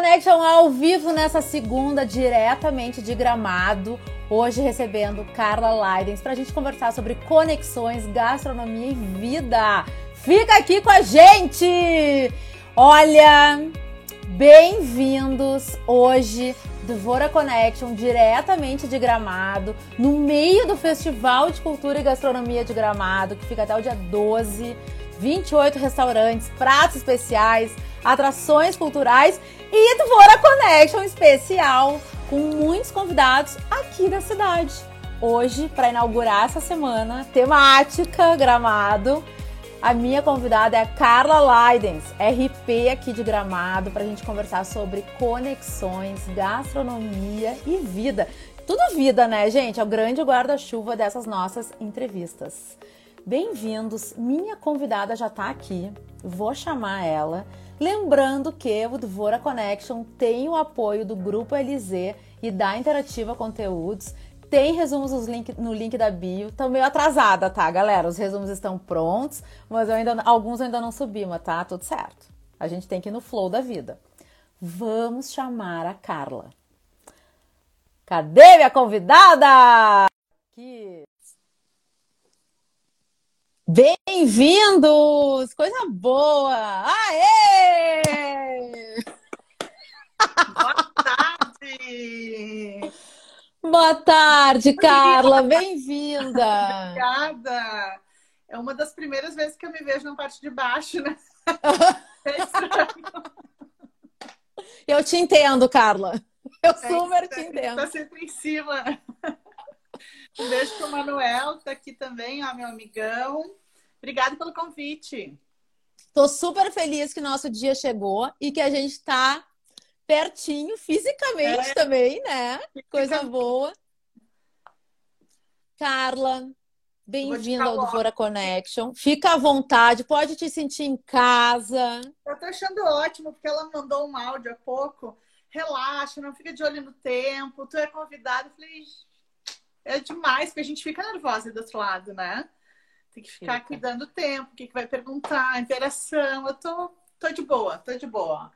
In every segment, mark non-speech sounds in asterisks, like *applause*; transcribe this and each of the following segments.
Connection ao vivo nessa segunda, diretamente de Gramado. Hoje recebendo Carla Leidens para a gente conversar sobre conexões, gastronomia e vida. Fica aqui com a gente! Olha, bem-vindos hoje do Vora Connection, diretamente de Gramado, no meio do Festival de Cultura e Gastronomia de Gramado, que fica até o dia 12. 28 restaurantes, pratos especiais, atrações culturais e Dvora Connection especial com muitos convidados aqui da cidade. Hoje, para inaugurar essa semana temática Gramado, a minha convidada é a Carla Leidens, RP aqui de Gramado, para a gente conversar sobre conexões, gastronomia e vida. Tudo vida, né, gente? É o grande guarda-chuva dessas nossas entrevistas. Bem-vindos, minha convidada já está aqui, vou chamar ela. Lembrando que o Dvora Connection tem o apoio do Grupo LZ e da Interativa Conteúdos. Tem resumos link, no link da bio. Tô meio atrasada, tá, galera? Os resumos estão prontos, mas eu ainda, alguns eu ainda não subi, mas tá tudo certo. A gente tem que ir no flow da vida. Vamos chamar a Carla. Cadê minha convidada? Aqui. Bem-vindos! Coisa boa! Aê! Boa tarde! Boa tarde, Carla! Bem-vinda! Obrigada! É uma das primeiras vezes que eu me vejo na parte de baixo, né? É *laughs* eu te entendo, Carla. Eu super te entendo. Tá sempre em cima. Um beijo pro Manuel, que tá aqui também, ó, meu amigão. Obrigada pelo convite. Tô super feliz que nosso dia chegou e que a gente está pertinho fisicamente é. também, né? Coisa boa. Carla, bem-vinda ao Dvora Connection. Fica à vontade, pode te sentir em casa. Eu tô achando ótimo, porque ela mandou um áudio há pouco. Relaxa, não fica de olho no tempo. Tu é convidado. Eu falei, é demais, porque a gente fica nervosa do outro lado, né? Tem que ficar Fica. cuidando do tempo, o que, que vai perguntar, interação. Eu tô, tô de boa, tô de boa.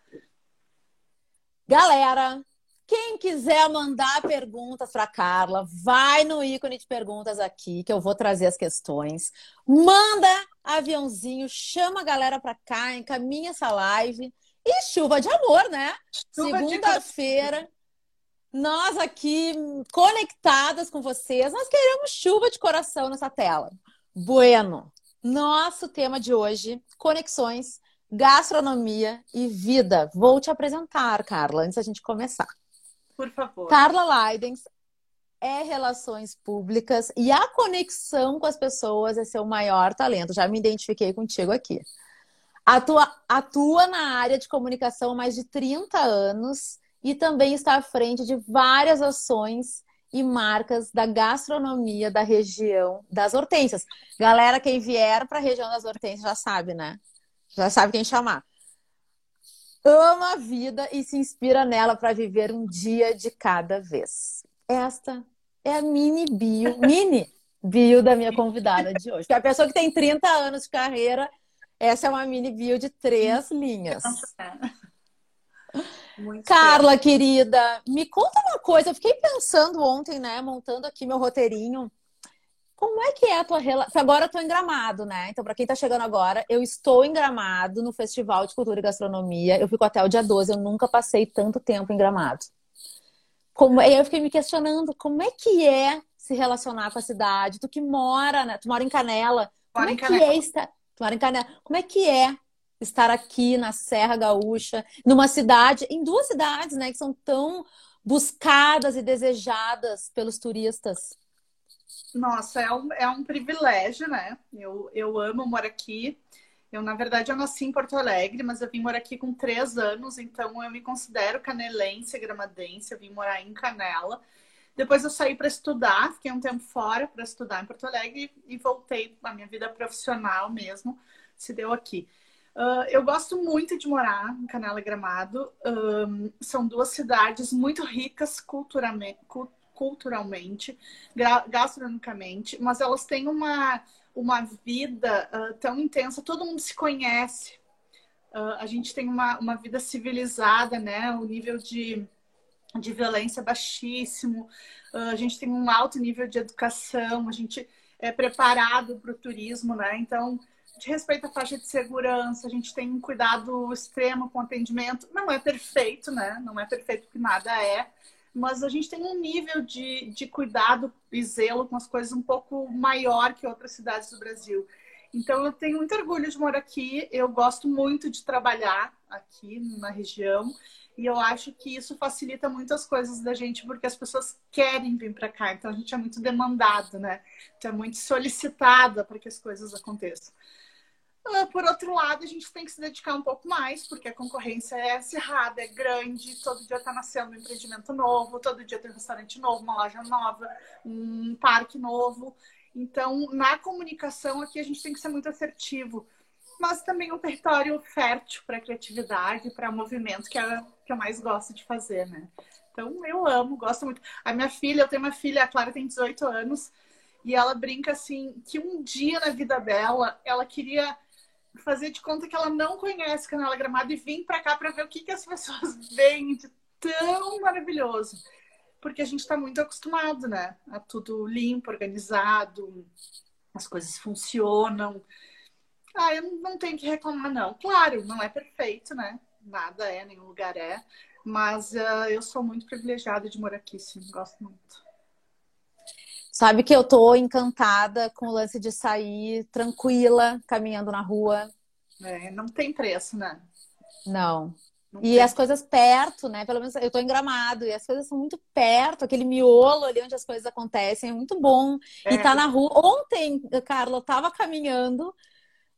Galera, quem quiser mandar perguntas para Carla, vai no ícone de perguntas aqui, que eu vou trazer as questões. Manda aviãozinho, chama a galera para cá, encaminha essa live. E chuva de amor, né? Segunda-feira, nós aqui conectadas com vocês, nós queremos chuva de coração nessa tela. Bueno, nosso tema de hoje: conexões, gastronomia e vida. Vou te apresentar, Carla, antes da gente começar. Por favor. Carla Leidens é relações públicas e a conexão com as pessoas é seu maior talento. Já me identifiquei contigo aqui. Atua, atua na área de comunicação há mais de 30 anos e também está à frente de várias ações e marcas da gastronomia da região das Hortênsias. Galera, quem vier para a região das Hortênsias já sabe, né? Já sabe quem chamar. Ama a vida e se inspira nela para viver um dia de cada vez. Esta é a mini bio, *laughs* mini bio da minha convidada de hoje. Que é a pessoa que tem 30 anos de carreira, essa é uma mini bio de três linhas. Muito Carla, certo. querida, me conta uma coisa. Eu fiquei pensando ontem, né, montando aqui meu roteirinho. Como é que é a tua relação? Agora eu tô em Gramado, né? Então, para quem tá chegando agora, eu estou em Gramado no Festival de Cultura e Gastronomia. Eu fico até o dia 12, eu nunca passei tanto tempo em Gramado. Como... E aí eu fiquei me questionando como é que é se relacionar com a cidade. Tu que mora, né? Tu mora em Canela. Como é que é estar. Tu mora em Canela. Como é que é estar aqui na Serra Gaúcha, numa cidade, em duas cidades, né, que são tão buscadas e desejadas pelos turistas. Nossa, é um, é um privilégio, né? Eu, eu amo morar aqui. Eu, na verdade, eu nasci em Porto Alegre, mas eu vim morar aqui com três anos, então eu me considero canelense, gramadense. Eu vim morar em Canela. Depois eu saí para estudar, fiquei um tempo fora para estudar em Porto Alegre e voltei à minha vida profissional mesmo, se deu aqui. Uh, eu gosto muito de morar em Canela Gramado. Um, são duas cidades muito ricas culturalmente, gastronomicamente, mas elas têm uma, uma vida uh, tão intensa, todo mundo se conhece. Uh, a gente tem uma, uma vida civilizada, né? O nível de, de violência é baixíssimo, a gente tem um alto nível de educação, a gente é preparado para o turismo, né? Então, de respeito à faixa de segurança, a gente tem um cuidado extremo com o atendimento. Não é perfeito, né? Não é perfeito porque nada é, mas a gente tem um nível de, de cuidado e zelo com as coisas um pouco maior que outras cidades do Brasil. Então, eu tenho muito orgulho de morar aqui. Eu gosto muito de trabalhar aqui na região. E eu acho que isso facilita muito as coisas da gente, porque as pessoas querem vir para cá. Então, a gente é muito demandado, né? Então, é muito solicitada para que as coisas aconteçam. Ah, por outro lado, a gente tem que se dedicar um pouco mais, porque a concorrência é acirrada, é grande, todo dia está nascendo um empreendimento novo, todo dia tem um restaurante novo, uma loja nova, um parque novo. Então, na comunicação aqui a gente tem que ser muito assertivo, mas também um território fértil para criatividade, para movimento, que é que eu mais gosto de fazer, né? Então, eu amo, gosto muito. A minha filha, eu tenho uma filha, a Clara tem 18 anos, e ela brinca assim que um dia na vida dela, ela queria fazer de conta que ela não conhece Canela Gramada e vir para cá para ver o que, que as pessoas *laughs* veem de tão maravilhoso porque a gente está muito acostumado, né? A tudo limpo, organizado, as coisas funcionam. Ah, eu não tenho que reclamar, não. Claro, não é perfeito, né? Nada é, nenhum lugar é. Mas uh, eu sou muito privilegiada de morar aqui, sim. Gosto muito. Sabe que eu tô encantada com o lance de sair tranquila, caminhando na rua. É, não tem preço, né? Não e as coisas perto, né? Pelo menos eu tô em gramado e as coisas são muito perto, aquele miolo ali onde as coisas acontecem, é muito bom. É. E tá na rua. Ontem, Carla, eu tava caminhando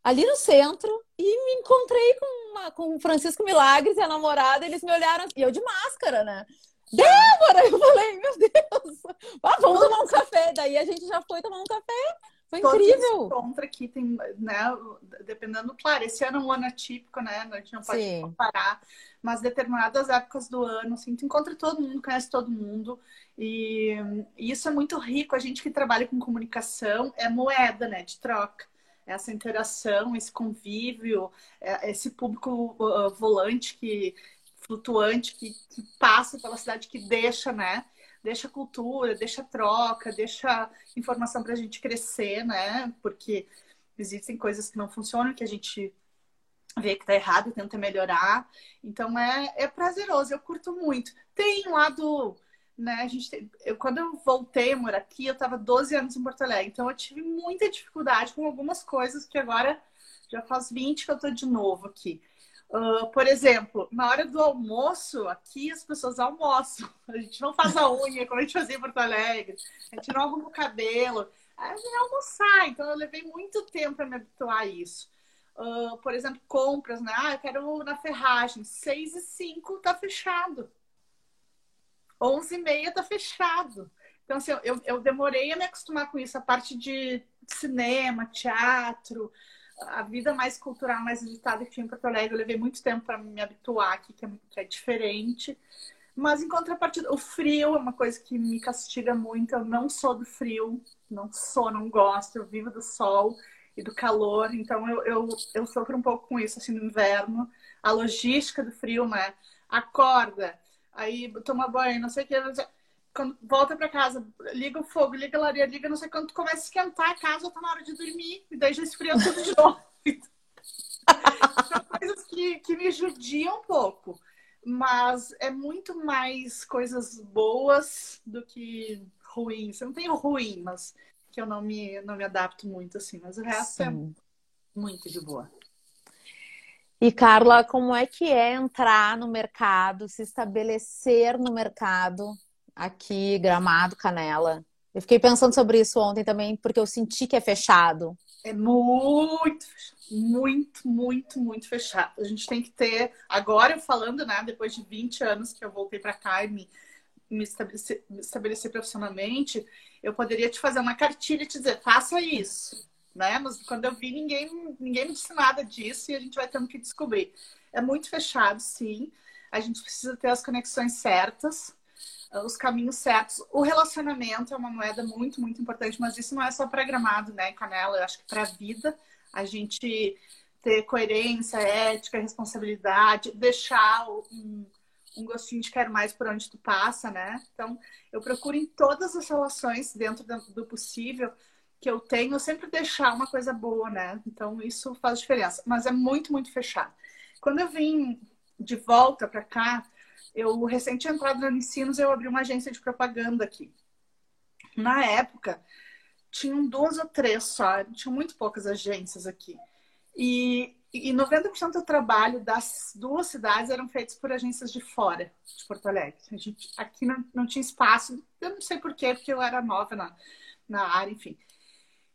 ali no centro e me encontrei com, uma, com o Francisco Milagres e a namorada, eles me olharam e eu de máscara, né? Débora! Eu falei, meu Deus! Ah, vamos tomar um café. Daí a gente já foi tomar um café. Foi incrível. encontra aqui tem, né, dependendo, claro, esse ano é um ano atípico, né? A gente não pode Sim. comparar, mas determinadas épocas do ano, assim, tu encontra todo mundo, conhece todo mundo. E, e isso é muito rico. A gente que trabalha com comunicação é moeda, né, de troca essa interação, esse convívio, é, esse público uh, volante que flutuante que, que, passa pela cidade, que deixa, né? deixa cultura, deixa troca, deixa informação para a gente crescer, né? Porque existem coisas que não funcionam, que a gente vê que está errado e tenta melhorar. Então é, é prazeroso, eu curto muito. Tem um lado, né? A gente tem, eu, quando eu voltei a morar aqui, eu estava 12 anos em Porto Alegre, então eu tive muita dificuldade com algumas coisas que agora já faz 20 que eu estou de novo aqui. Uh, por exemplo, na hora do almoço, aqui as pessoas almoçam. *laughs* A gente não faz a unha como a gente fazia em Porto Alegre. A gente não arruma o cabelo. A gente vai almoçar. Então, eu levei muito tempo para me habituar a isso. Uh, por exemplo, compras, né? Ah, eu quero na ferragem. 6 e 5 tá fechado. 11 e meia tá fechado. Então, assim, eu, eu demorei a me acostumar com isso. A parte de cinema, teatro, a vida mais cultural, mais agitada que tinha em Porto Alegre, eu levei muito tempo para me habituar aqui, que é, que é, diferente. Mas em contrapartida, o frio é uma coisa que me castiga muito. Eu não sou do frio, não sou, não gosto. Eu vivo do sol e do calor, então eu, eu, eu sofro um pouco com isso, assim, no inverno. A logística do frio, né? Acorda, aí toma banho, não sei o que quando volta para casa, liga o fogo, liga a lareira, liga não sei quando, tu começa a esquentar a casa, tá na hora de dormir, e daí já esfria tudo de *laughs* novo. São coisas que, que me judiam um pouco. Mas é muito mais coisas boas do que ruins. Eu não tenho ruim, mas que eu não me, não me adapto muito assim. Mas o resto é Sim. é muito de boa. E Carla, como é que é entrar no mercado, se estabelecer no mercado aqui, Gramado, Canela. Eu fiquei pensando sobre isso ontem também, porque eu senti que é fechado. É muito, muito, muito, muito fechado. A gente tem que ter. Agora, falando, né, depois de 20 anos que eu voltei para cá e me, me, estabelecer, me estabelecer profissionalmente, eu poderia te fazer uma cartilha e te dizer, faça isso. Né? Mas quando eu vi, ninguém, ninguém me disse nada disso e a gente vai tendo que descobrir. É muito fechado, sim. A gente precisa ter as conexões certas os caminhos certos. O relacionamento é uma moeda muito, muito importante, mas isso não é só programado, né, Canela? Eu acho que para a vida a gente ter coerência, ética, responsabilidade, deixar um, um gostinho de quero mais por onde tu passa, né? Então, eu procuro em todas as relações, dentro do possível, que eu tenho, eu sempre deixar uma coisa boa, né? Então, isso faz diferença. Mas é muito, muito fechado. Quando eu vim de volta para cá, eu recente entrado no Unicinos, eu abri uma agência de propaganda aqui. Na época, tinham duas ou três só, tinham muito poucas agências aqui. E, e 90% do trabalho das duas cidades eram feitos por agências de fora de Porto Alegre. A gente, aqui não, não tinha espaço, eu não sei porquê, porque eu era nova na, na área, enfim.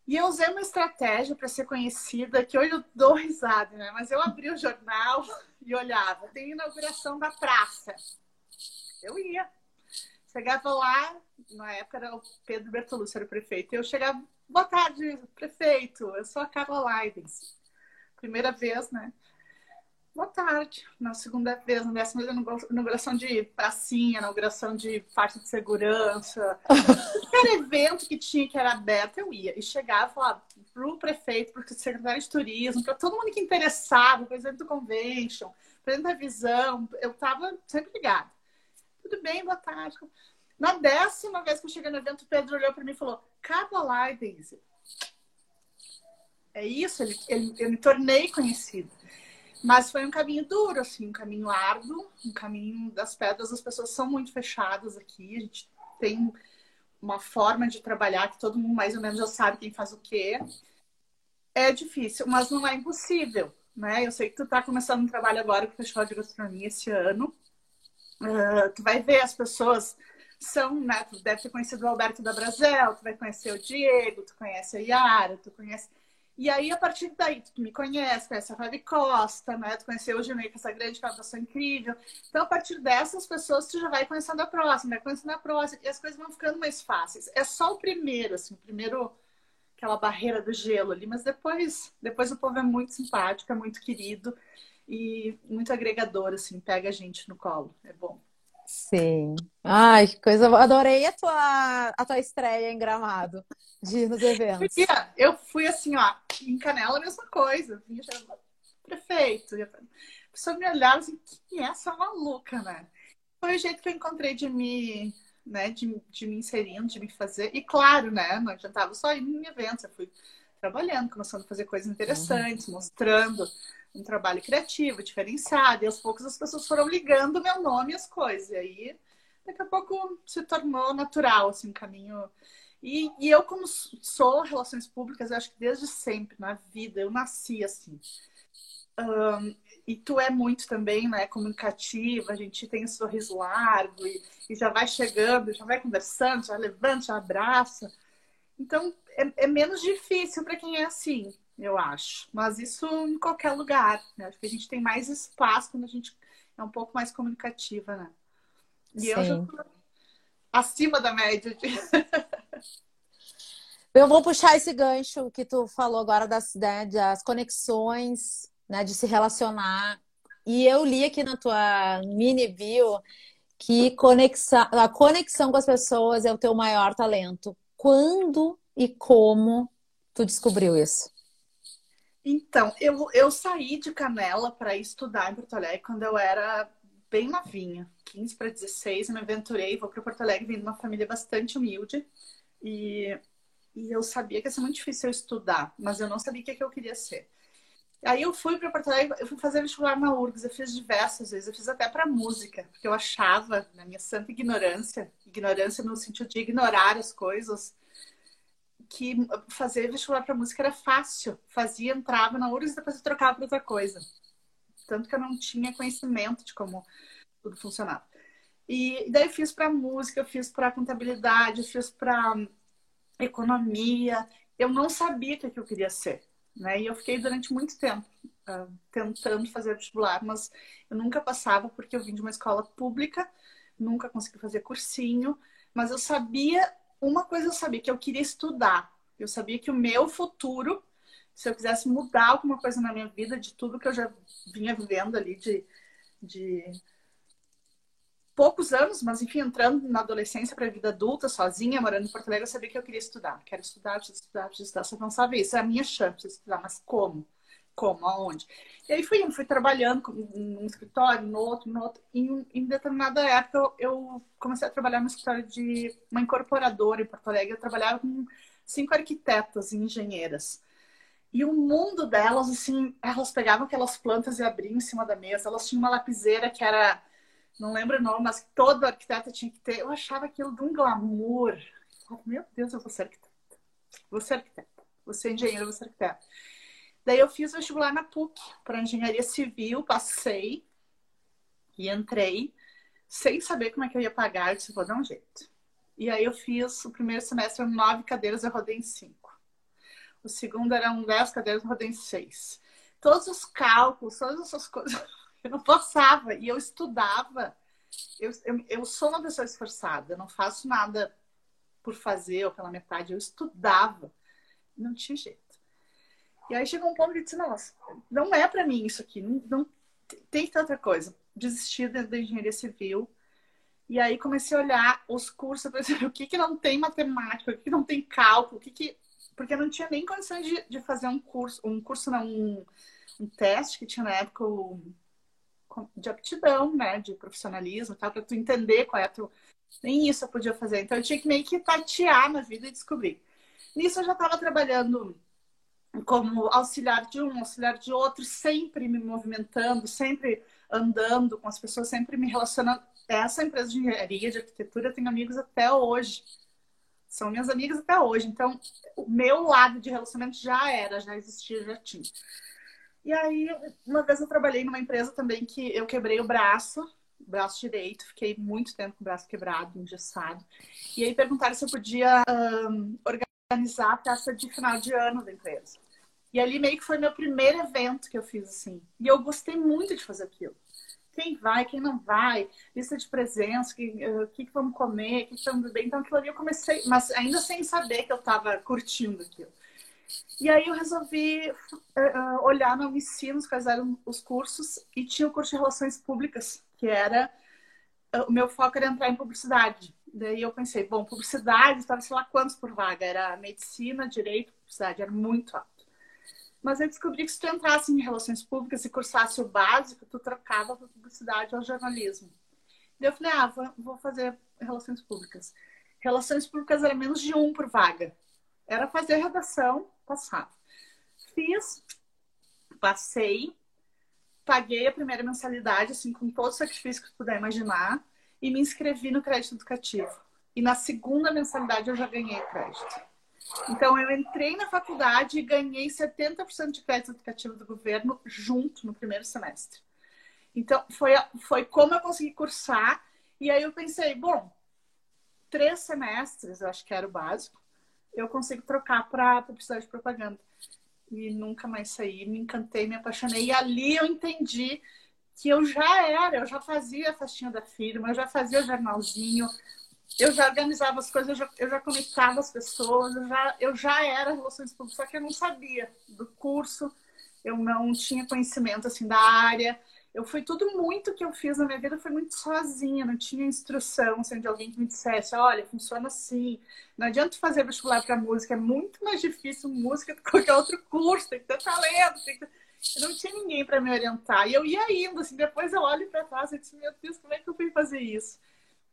E eu usei uma estratégia para ser conhecida, que hoje eu dou risada, né? Mas eu abri o jornal e olhava, tem inauguração da praça. Eu ia. Chegava lá, na época era o Pedro Bertolucci, era o prefeito. Eu chegava, boa tarde, prefeito, eu sou a Carla Leibens primeira vez, né? Boa tarde. Na segunda vez, na décima inauguração de pracinha, inauguração de parte de segurança. *laughs* Qualquer evento que tinha que era aberto, eu ia. E chegava e falava pro prefeito, pro secretário de turismo, para todo mundo que interessava, presidente do convention, presidente da visão, eu tava sempre ligada. Tudo bem, boa tarde. Na décima vez que eu cheguei no evento, o Pedro olhou para mim e falou: Carla lá, Daisy, é isso, ele, ele, eu me tornei conhecida. Mas foi um caminho duro, assim, um caminho árduo, um caminho das pedras. As pessoas são muito fechadas aqui. A gente tem uma forma de trabalhar que todo mundo mais ou menos já sabe quem faz o quê. É difícil, mas não é impossível, né? Eu sei que tu tá começando um trabalho agora com o Festival de Gastronomia esse ano. Uh, tu vai ver as pessoas são, né? Tu deve ter conhecido o Alberto da Brasil, tu vai conhecer o Diego, tu conhece a Yara, tu conhece e aí, a partir daí, tu me conhece, conhece a Fabi Costa, né? Tu conheceu o Gilney, com essa grande captação incrível. Então, a partir dessas pessoas, tu já vai conhecendo a próxima, vai conhecendo a próxima, e as coisas vão ficando mais fáceis. É só o primeiro, assim, o primeiro, aquela barreira do gelo ali, mas depois, depois o povo é muito simpático, é muito querido e muito agregador, assim, pega a gente no colo. É bom. Sim. Ai, que coisa. Adorei a tua, a tua estreia em Gramado de nos eventos. Eu fui assim, ó, em Canela a mesma coisa. Vinha prefeito. A pessoa me olhava assim, quem é essa maluca, né? Foi o jeito que eu encontrei de me, né, de, de me inserindo, de me fazer. E claro, né, não adiantava só ir em eventos, eu fui trabalhando, começando a fazer coisas interessantes, uhum. mostrando um trabalho criativo, diferenciado, e aos poucos as pessoas foram ligando meu nome às coisas. E aí, daqui a pouco se tornou natural, assim, um caminho. E, e eu, como sou relações públicas, eu acho que desde sempre na vida, eu nasci assim. Um, e tu é muito também, né, comunicativa, a gente tem um sorriso largo e, e já vai chegando, já vai conversando, já levanta, já abraça. Então, é, é menos difícil para quem é assim eu acho. Mas isso em qualquer lugar. Né? Acho que a gente tem mais espaço quando a gente é um pouco mais comunicativa, né? E Sim. eu já tô acima da média. De... *laughs* eu vou puxar esse gancho que tu falou agora das, né, das conexões, né, de se relacionar. E eu li aqui na tua mini bio que conexão, a conexão com as pessoas é o teu maior talento. Quando e como tu descobriu isso? Então, eu, eu saí de Canela para estudar em Porto Alegre quando eu era bem novinha, 15 para 16. Eu me aventurei, vou para Porto Alegre, vim de uma família bastante humilde. E, e eu sabia que ia ser muito difícil eu estudar, mas eu não sabia o que, que eu queria ser. Aí eu fui para Porto Alegre, eu fui fazer vestibular na URGS, eu fiz diversas vezes, eu fiz até para música, porque eu achava, na minha santa ignorância, ignorância no sentido de ignorar as coisas, que fazer vestibular para música era fácil. Fazia, entrava na URGS e depois trocava para outra coisa. Tanto que eu não tinha conhecimento de como tudo funcionava. E daí eu fiz para música, eu fiz para contabilidade, eu fiz para economia. Eu não sabia o que eu queria ser. Né? E eu fiquei durante muito tempo uh, tentando fazer vestibular, mas eu nunca passava porque eu vim de uma escola pública, nunca consegui fazer cursinho, mas eu sabia uma coisa eu sabia, que eu queria estudar. Eu sabia que o meu futuro, se eu quisesse mudar alguma coisa na minha vida, de tudo que eu já vinha vivendo ali, de, de poucos anos, mas enfim, entrando na adolescência para a vida adulta, sozinha, morando em Porto Alegre, eu sabia que eu queria estudar. Quero estudar, preciso estudar, preciso estudar. Só sabia isso, é a minha chance de estudar, mas como? Como? Aonde? E aí fui, fui trabalhando num escritório, no outro, no outro. E em, determinada época eu, eu, comecei a trabalhar no escritório de uma incorporadora em Porto Alegre. Eu trabalhava com cinco arquitetas e engenheiras. E o mundo delas, assim, elas pegavam aquelas plantas e abriam em cima da mesa. Elas tinham uma lapiseira que era, não lembro o nome, mas todo arquiteto tinha que ter. Eu achava aquilo de um glamour. Meu Deus, eu vou ser arquiteta. Vou ser arquiteta. Vou ser engenheira, vou ser arquiteta. Daí eu fiz vestibular na PUC para engenharia civil, passei e entrei sem saber como é que eu ia pagar. Eu disse, vou dar um jeito. E aí eu fiz o primeiro semestre nove cadeiras, eu rodei em cinco. O segundo eram dez cadeiras, eu rodei em seis. Todos os cálculos, todas essas coisas, *laughs* eu não passava. E eu estudava. Eu, eu, eu sou uma pessoa esforçada, eu não faço nada por fazer ou pela metade. Eu estudava. Não tinha jeito. E aí chegou um ponto que disse, nossa, não é para mim isso aqui, não, não tem outra coisa. Desisti da, engenharia civil. E aí comecei a olhar os cursos, pensei, *laughs* o que que não tem matemática, o que, que não tem cálculo, o que que... Porque eu não tinha nem condições de, de fazer um curso, um curso não, um, um teste que tinha na época o, de aptidão, né, de profissionalismo, tal, para tu entender qual é a tua... Nem isso eu podia fazer. Então eu tinha que meio que tatear na vida e descobrir. Nisso eu já estava trabalhando como auxiliar de um, auxiliar de outro, sempre me movimentando, sempre andando com as pessoas, sempre me relacionando. Essa empresa de engenharia, de arquitetura, tenho amigos até hoje. São minhas amigas até hoje. Então, o meu lado de relacionamento já era, já existia, já tinha. E aí, uma vez eu trabalhei numa empresa também que eu quebrei o braço, braço direito, fiquei muito tempo com o braço quebrado, engessado. E aí perguntaram se eu podia um, organizar a festa de final de ano da empresa. E ali meio que foi meu primeiro evento que eu fiz assim. E eu gostei muito de fazer aquilo. Quem vai, quem não vai, lista de presença, eh, o que, que vamos comer, o que, que vamos beber. Então aquilo ali eu comecei, mas ainda sem saber que eu estava curtindo aquilo. E aí eu resolvi uh, olhar no Unicinos quais eram os cursos e tinha o curso de Relações Públicas, que era o meu foco era entrar em publicidade. Daí eu pensei, bom, publicidade, estava sei lá quantos por vaga, era medicina, direito, publicidade, era muito alto. Mas eu descobri que se tu entrasse em relações públicas e cursasse o básico, tu trocava para publicidade ou jornalismo. Daí eu falei, ah, vou fazer relações públicas. Relações públicas era menos de um por vaga. Era fazer redação, passava. Fiz, passei, paguei a primeira mensalidade, assim, com todo o sacrifício que tu puder imaginar, e me inscrevi no crédito educativo. E na segunda mensalidade eu já ganhei crédito. Então, eu entrei na faculdade e ganhei 70% de crédito educativo do governo junto no primeiro semestre. Então, foi, foi como eu consegui cursar. E aí eu pensei, bom, três semestres, eu acho que era o básico, eu consigo trocar para publicidade e propaganda. E nunca mais saí, me encantei, me apaixonei. E ali eu entendi que eu já era, eu já fazia a festinha da firma, eu já fazia jornalzinho, eu já organizava as coisas, eu já, eu já conectava as pessoas, eu já, eu já era relações públicas, só que eu não sabia do curso, eu não tinha conhecimento assim da área. Eu fui tudo muito que eu fiz na minha vida foi muito sozinha, não tinha instrução assim, de alguém que me dissesse, olha, funciona assim. Não adianta fazer vestibular para música, é muito mais difícil música do que qualquer outro curso, tem que ter talento, tem que ter... Eu não tinha ninguém para me orientar. E eu ia indo, assim, depois eu olho para trás e disse, meu Deus, como é que eu fui fazer isso?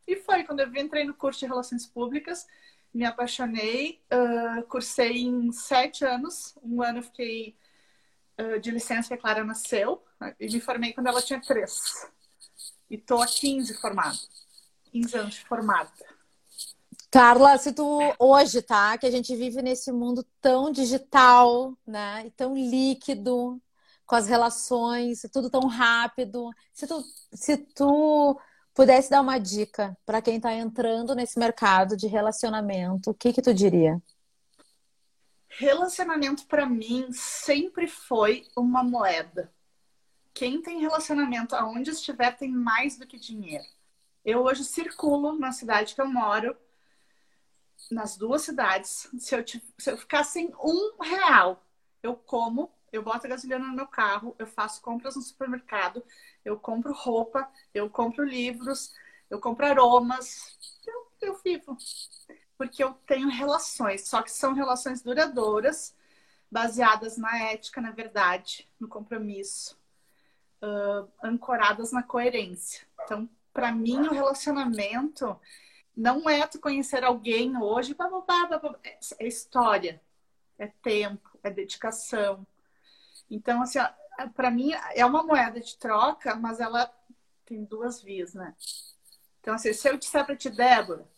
E foi quando eu entrei no curso de Relações Públicas, me apaixonei, uh, cursei em sete anos. Um ano fiquei uh, de licença que a Clara nasceu e me formei quando ela tinha três. E tô há 15 formada. 15 anos formada. Carla, se tu hoje, tá? Que a gente vive nesse mundo tão digital, né? E tão líquido, com as relações, tudo tão rápido. Se tu, se tu pudesse dar uma dica para quem está entrando nesse mercado de relacionamento, o que que tu diria? Relacionamento para mim sempre foi uma moeda. Quem tem relacionamento aonde estiver tem mais do que dinheiro. Eu hoje circulo na cidade que eu moro, nas duas cidades. Se eu, se eu ficar sem um real, eu como eu boto a gasolina no meu carro, eu faço compras no supermercado, eu compro roupa, eu compro livros, eu compro aromas, eu, eu vivo. Porque eu tenho relações, só que são relações duradouras, baseadas na ética, na verdade, no compromisso, uh, ancoradas na coerência. Então, para mim, o relacionamento não é tu conhecer alguém hoje, blá, blá, blá, blá, é história, é tempo, é dedicação. Então, assim, para mim é uma moeda de troca, mas ela tem duas vias, né? Então, assim, se eu disser para ti, Débora,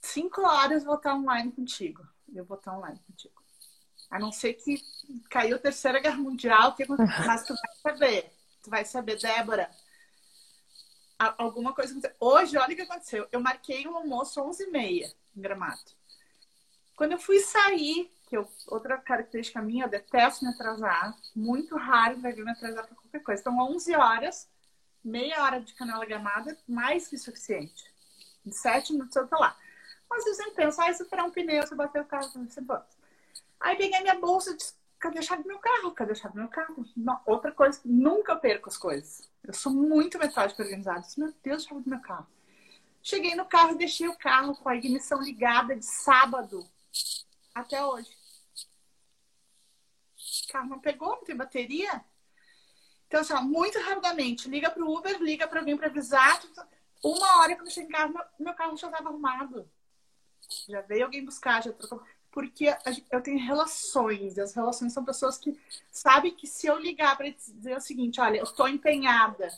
cinco horas vou estar online contigo. Eu vou estar online contigo. A não ser que caiu a Terceira Guerra Mundial, que... *laughs* mas tu vai saber. Tu vai saber, Débora. Alguma coisa aconteceu. Hoje, olha o que aconteceu. Eu marquei um almoço 11h30 em Gramado. Quando eu fui sair, que eu, outra característica minha, eu detesto me atrasar. Muito raro vai me atrasar para qualquer coisa. Então, 11 horas, meia hora de canela gramada, mais que suficiente. Em sete minutos eu tô lá. Mas eu sempre penso, ah, se furar um pneu, se bater o carro, você pode. Aí peguei minha bolsa e disse, cadê a chave do meu carro? Cadê a chave do meu carro? Não, outra coisa, nunca perco as coisas. Eu sou muito metódica organizada. Meu Deus, a chave do meu carro. Cheguei no carro deixei o carro com a ignição ligada de sábado até hoje. Carro não pegou, não tem bateria. Então, assim, ó, muito rapidamente, liga para o Uber, liga para alguém para avisar. Uma hora quando eu cheguei em casa, meu, meu carro já estava arrumado. Já veio alguém buscar, já trocou. Porque eu tenho relações, e as relações são pessoas que sabem que se eu ligar para dizer o seguinte: olha, eu estou empenhada,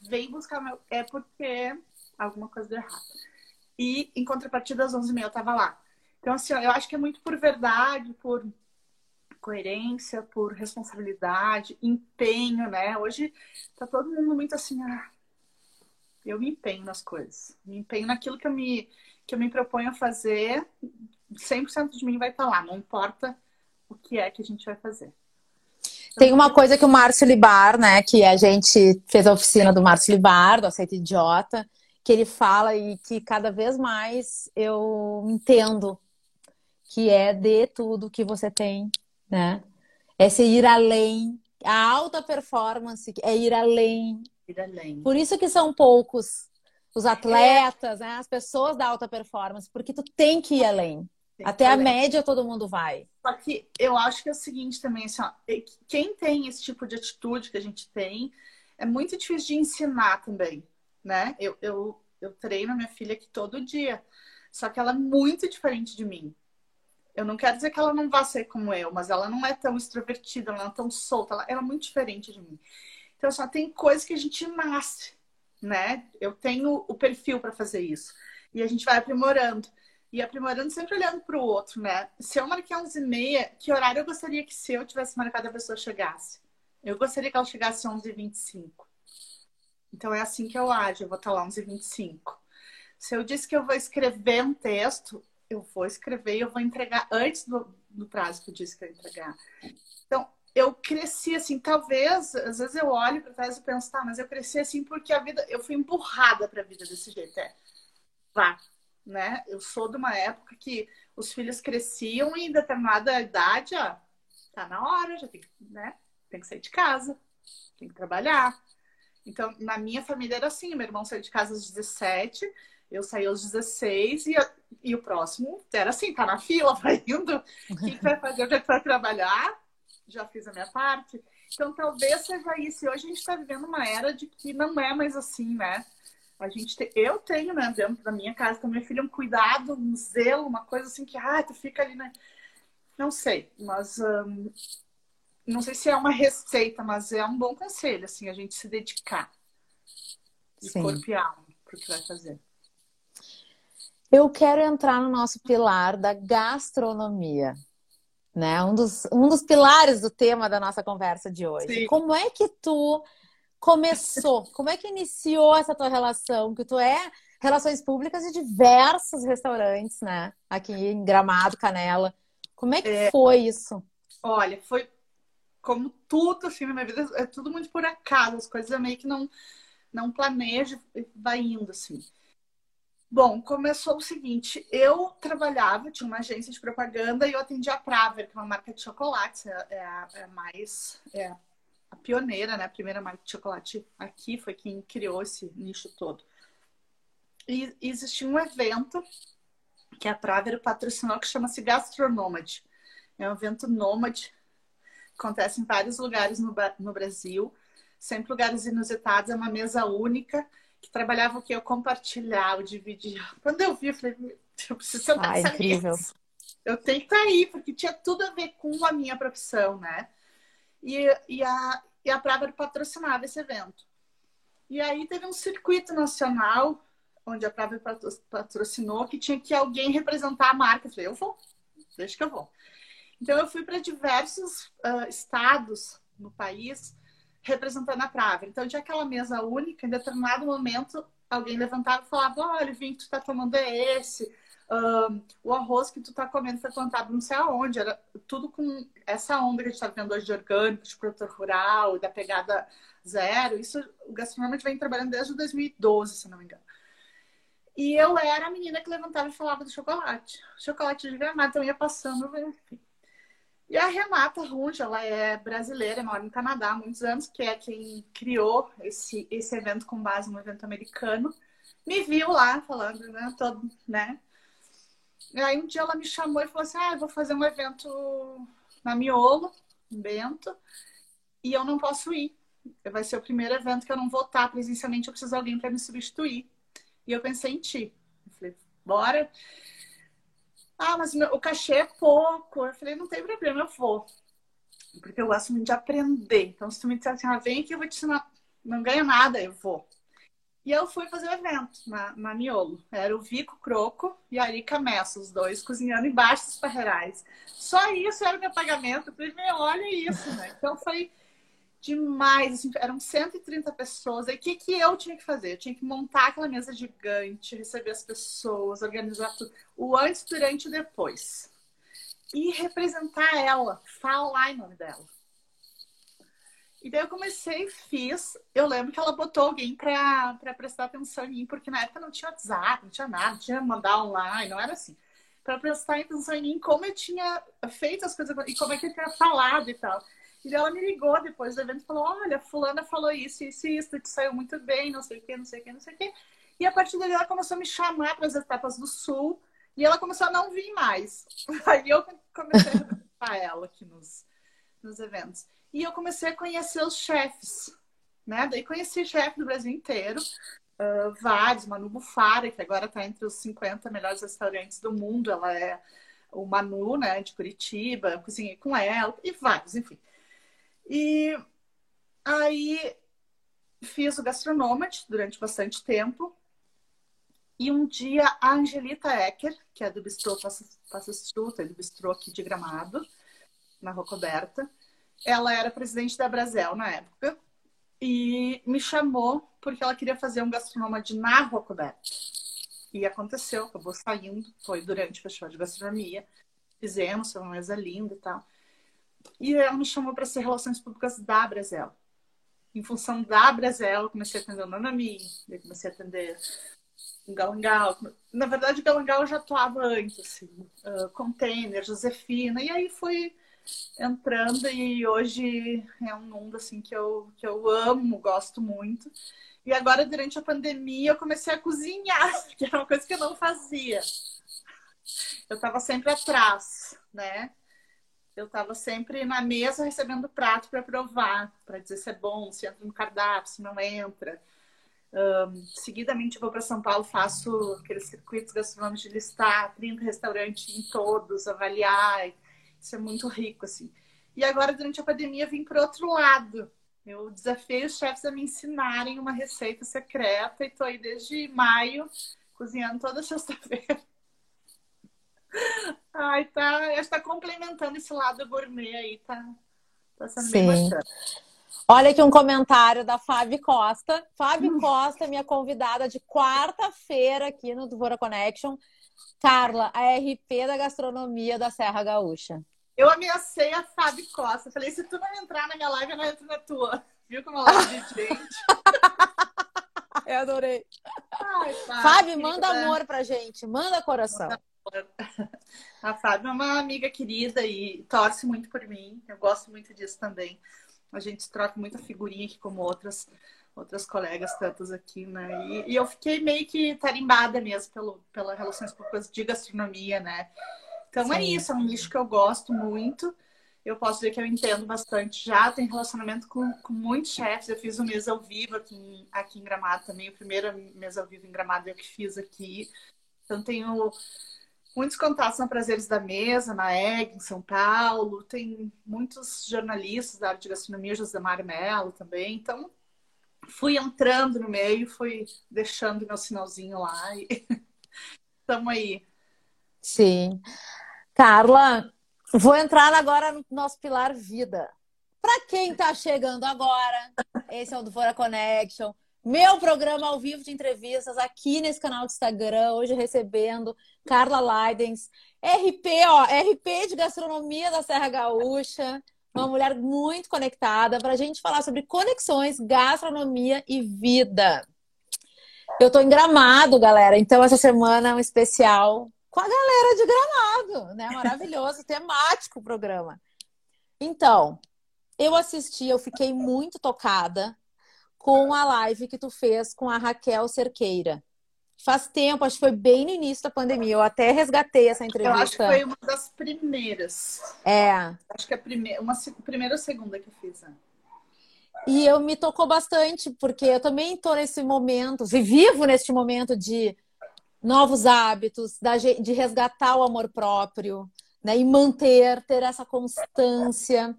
vem buscar meu. É porque alguma coisa deu errado. E em contrapartida, às 11h30 eu estava lá. Então, assim, ó, eu acho que é muito por verdade, por coerência, por responsabilidade, empenho, né? Hoje tá todo mundo muito assim, ah, eu me empenho nas coisas, me empenho naquilo que eu me que eu me proponho a fazer, 100% de mim vai estar tá lá, não importa o que é que a gente vai fazer. Tem uma coisa que o Márcio Libar, né, que a gente fez a oficina do Márcio Libar, do Aceita Idiota, que ele fala e que cada vez mais eu entendo que é de tudo que você tem, né? É se ir além. A alta performance é ir além. Ir além. Por isso que são poucos os atletas, é. né? As pessoas da alta performance, porque tu tem que ir além. Até a média todo mundo vai. Só que eu acho que é o seguinte também, assim, ó, é quem tem esse tipo de atitude que a gente tem, é muito difícil de ensinar também, né? Eu, eu, eu treino a minha filha aqui todo dia, só que ela é muito diferente de mim. Eu não quero dizer que ela não vá ser como eu, mas ela não é tão extrovertida, ela não é tão solta, ela, ela é muito diferente de mim. Então, só tem coisas que a gente nasce, né? Eu tenho o perfil para fazer isso. E a gente vai aprimorando. E aprimorando sempre olhando para o outro, né? Se eu marquei 11 e meia, que horário eu gostaria que se eu tivesse marcado a pessoa chegasse? Eu gostaria que ela chegasse às 11h25. Então é assim que eu ajo, eu vou estar lá 11h25. Se eu disse que eu vou escrever um texto, eu vou escrever e eu vou entregar antes do, do prazo que eu disse que eu ia entregar. Então, eu cresci assim, talvez, às vezes eu olho para trás e penso, tá, mas eu cresci assim porque a vida, eu fui empurrada para a vida desse jeito, é. Vá, né? Eu sou de uma época que os filhos cresciam e em determinada idade, ó, tá na hora, já tem que, né? Tem que sair de casa, tem que trabalhar. Então, na minha família era assim, meu irmão saiu de casa aos 17, eu saí aos 16 e, e o próximo era assim, tá na fila, *laughs* vai indo. O que, que vai fazer? Onde é que vai trabalhar? Já fiz a minha parte. Então, talvez seja isso. E hoje a gente está vivendo uma era de que não é mais assim, né? A gente te... Eu tenho, né, dentro da minha casa com minha filha, um cuidado, um zelo, uma coisa assim que, ah, tu fica ali, né? Não sei, mas um... não sei se é uma receita, mas é um bom conselho, assim, a gente se dedicar de Sim. corpo e alma para o que vai fazer. Eu quero entrar no nosso pilar da gastronomia, né? Um dos, um dos pilares do tema da nossa conversa de hoje. Sim. Como é que tu começou? Como é que iniciou essa tua relação? Que tu é relações públicas de diversos restaurantes, né? Aqui em Gramado, Canela. Como é que é... foi isso? Olha, foi como tudo assim na minha vida, é tudo muito por acaso, as coisas eu meio que não não planejo e vai indo assim. Bom, começou o seguinte: eu trabalhava, tinha uma agência de propaganda e eu atendia a Praver, que é uma marca de chocolates, é, é a, é a mais é a pioneira, né? A primeira marca de chocolate aqui foi quem criou esse nicho todo. E existia um evento que a Praver patrocinou que chama-se Gastronomad, É um evento nômade. Acontece em vários lugares no, no Brasil. Sempre lugares inusitados. É uma mesa única que trabalhava o que? Eu compartilhava, eu dividia. Quando eu vi, eu falei, eu preciso sentar ah, incrível. Mesa. Eu tenho que estar tá aí, porque tinha tudo a ver com a minha profissão, né? E, e, a, e a patrocinava esse evento. E aí teve um circuito nacional, onde a Prava patrocinou, que tinha que alguém representar a marca. Eu falei, eu vou, deixa que eu vou. Então eu fui para diversos uh, estados no país representando a Prava. Então tinha aquela mesa única, em determinado momento alguém levantava e falava, olha, o vinho que tu tá tomando é esse, o arroz que tu tá comendo foi plantado não sei aonde, era tudo com essa onda que a gente tá vendo hoje de orgânico, de produtor rural, da pegada zero. Isso o gastronômico vem trabalhando desde 2012, se não me engano. E eu era a menina que levantava e falava do chocolate. Chocolate de gramado, então eu ia passando, enfim. E a Renata Runge, ela é brasileira, mora no Canadá há muitos anos, que é quem criou esse, esse evento com base no evento americano. Me viu lá falando, né? Todo, né? E aí um dia ela me chamou e falou assim: Ah, eu vou fazer um evento na Miolo, em Bento, e eu não posso ir. Vai ser o primeiro evento que eu não vou estar presencialmente, eu preciso de alguém para me substituir. E eu pensei em ti. Eu falei, bora. Ah, mas o cachê é pouco. Eu falei, não tem problema, eu vou. Porque eu gosto muito de aprender. Então, se tu me disser assim, ah, vem que eu vou te ensinar, não ganha nada, eu vou. E eu fui fazer o evento na, na Miolo. Era o Vico Croco e a Arica Messa, os dois, cozinhando embaixo dos parreirais. Só isso era o meu pagamento. Eu falei, olha isso, né? Então foi demais. Assim, eram 130 pessoas. E o que, que eu tinha que fazer? Eu tinha que montar aquela mesa gigante, receber as pessoas, organizar tudo. O antes, durante e depois. E representar ela, falar em nome dela. E daí eu comecei fiz. Eu lembro que ela botou alguém para prestar atenção em mim, porque na época não tinha WhatsApp, não tinha nada, não tinha mandar online, não era assim. Para prestar atenção em mim, como eu tinha feito as coisas e como é que eu tinha falado e tal. E ela me ligou depois do evento e falou: Olha, Fulana falou isso, isso isso, que saiu muito bem, não sei o que, não sei o que, não sei o que. E a partir daí ela começou a me chamar para as etapas do Sul e ela começou a não vir mais. *laughs* Aí eu comecei a representar ela aqui nos, nos eventos. E eu comecei a conhecer os chefes, né? Daí conheci chefe do Brasil inteiro, uh, vários, Manu Bufara, que agora está entre os 50 melhores restaurantes do mundo, ela é o Manu, né, de Curitiba, cozinhei com ela, e vários, enfim. E aí fiz o Gastronômade durante bastante tempo. E um dia a Angelita Ecker, que é do Bistrô Passa Struta, do Bistrô aqui de Gramado, na Rua Coberta, ela era presidente da Brasel na época e me chamou porque ela queria fazer um gastronômade na Rua Coberta. E aconteceu, acabou saindo, foi durante o festival de gastronomia. Fizemos, foi uma mesa linda e tal. E ela me chamou para ser relações públicas da Brasel. Em função da Brasel, eu comecei a atender o Nanami, comecei a atender o Galangal. Na verdade, o Galangal eu já atuava antes, assim, uh, Container, Josefina, e aí foi entrando e hoje é um mundo assim que eu, que eu amo, gosto muito. E agora, durante a pandemia, eu comecei a cozinhar, *laughs* que era uma coisa que eu não fazia. Eu estava sempre atrás, né? Eu estava sempre na mesa recebendo prato para provar, para dizer se é bom, se entra no cardápio, se não entra. Um, seguidamente vou para São Paulo, faço aqueles circuitos gastronômicos de listar 30 restaurantes em todos, avaliar isso é muito rico, assim. E agora, durante a pandemia, vim para outro lado. Eu desafiei os chefes a me ensinarem uma receita secreta e tô aí desde maio, cozinhando toda *laughs* sexta-feira. Ai, tá. Acho que tá complementando esse lado gourmet aí, tá? Tá sendo Sim. bem bacana. Olha aqui um comentário da Fábio Costa. Fábio Costa, minha convidada de quarta-feira aqui no Duvora Connection. Carla, a RP da gastronomia da Serra Gaúcha. Eu ameacei a Fábio Costa. Falei, se tu não entrar na minha live, eu não entro na tua. Viu como ela é de gente? *laughs* eu adorei. Ai, Fábio, manda amor pra gente. Manda coração. A Fábio é uma amiga querida e torce muito por mim. Eu gosto muito disso também. A gente troca muita figurinha aqui, como outras outras colegas tantas aqui, né? E, e, eu fiquei meio que tarimbada mesmo pelo, pela relações públicas de gastronomia, né? Então é Sim. isso, é um nicho que eu gosto muito. Eu posso dizer que eu entendo bastante já, tenho relacionamento com, com muitos chefes. Eu fiz um mês ao vivo aqui em, aqui em Gramado também, o primeiro mês ao vivo em Gramado eu que fiz aqui. Então tenho muitos contatos na Prazeres da Mesa, na EG, em São Paulo. Tem muitos jornalistas da área de gastronomia, José Mello também. Então fui entrando no meio, fui deixando meu sinalzinho lá e *laughs* estamos aí. Sim. Carla, vou entrar agora no nosso pilar vida. Para quem está chegando agora, esse é o do Fora Connection, meu programa ao vivo de entrevistas aqui nesse canal do Instagram, hoje recebendo Carla Leidens, RP, ó, RP de gastronomia da Serra Gaúcha, uma mulher muito conectada para a gente falar sobre conexões, gastronomia e vida. Eu tô em Gramado, galera, então essa semana é um especial com a galera de Gramado, né? Maravilhoso, *laughs* temático o programa. Então, eu assisti, eu fiquei muito tocada com a live que tu fez com a Raquel Cerqueira. Faz tempo, acho que foi bem no início da pandemia. Eu até resgatei essa entrevista. Eu acho que foi uma das primeiras. É. Acho que é a primeira, uma primeira ou segunda que eu fiz. Né? E eu me tocou bastante, porque eu também estou nesse momento, vivo neste momento de novos hábitos, de resgatar o amor próprio, né? E manter, ter essa constância.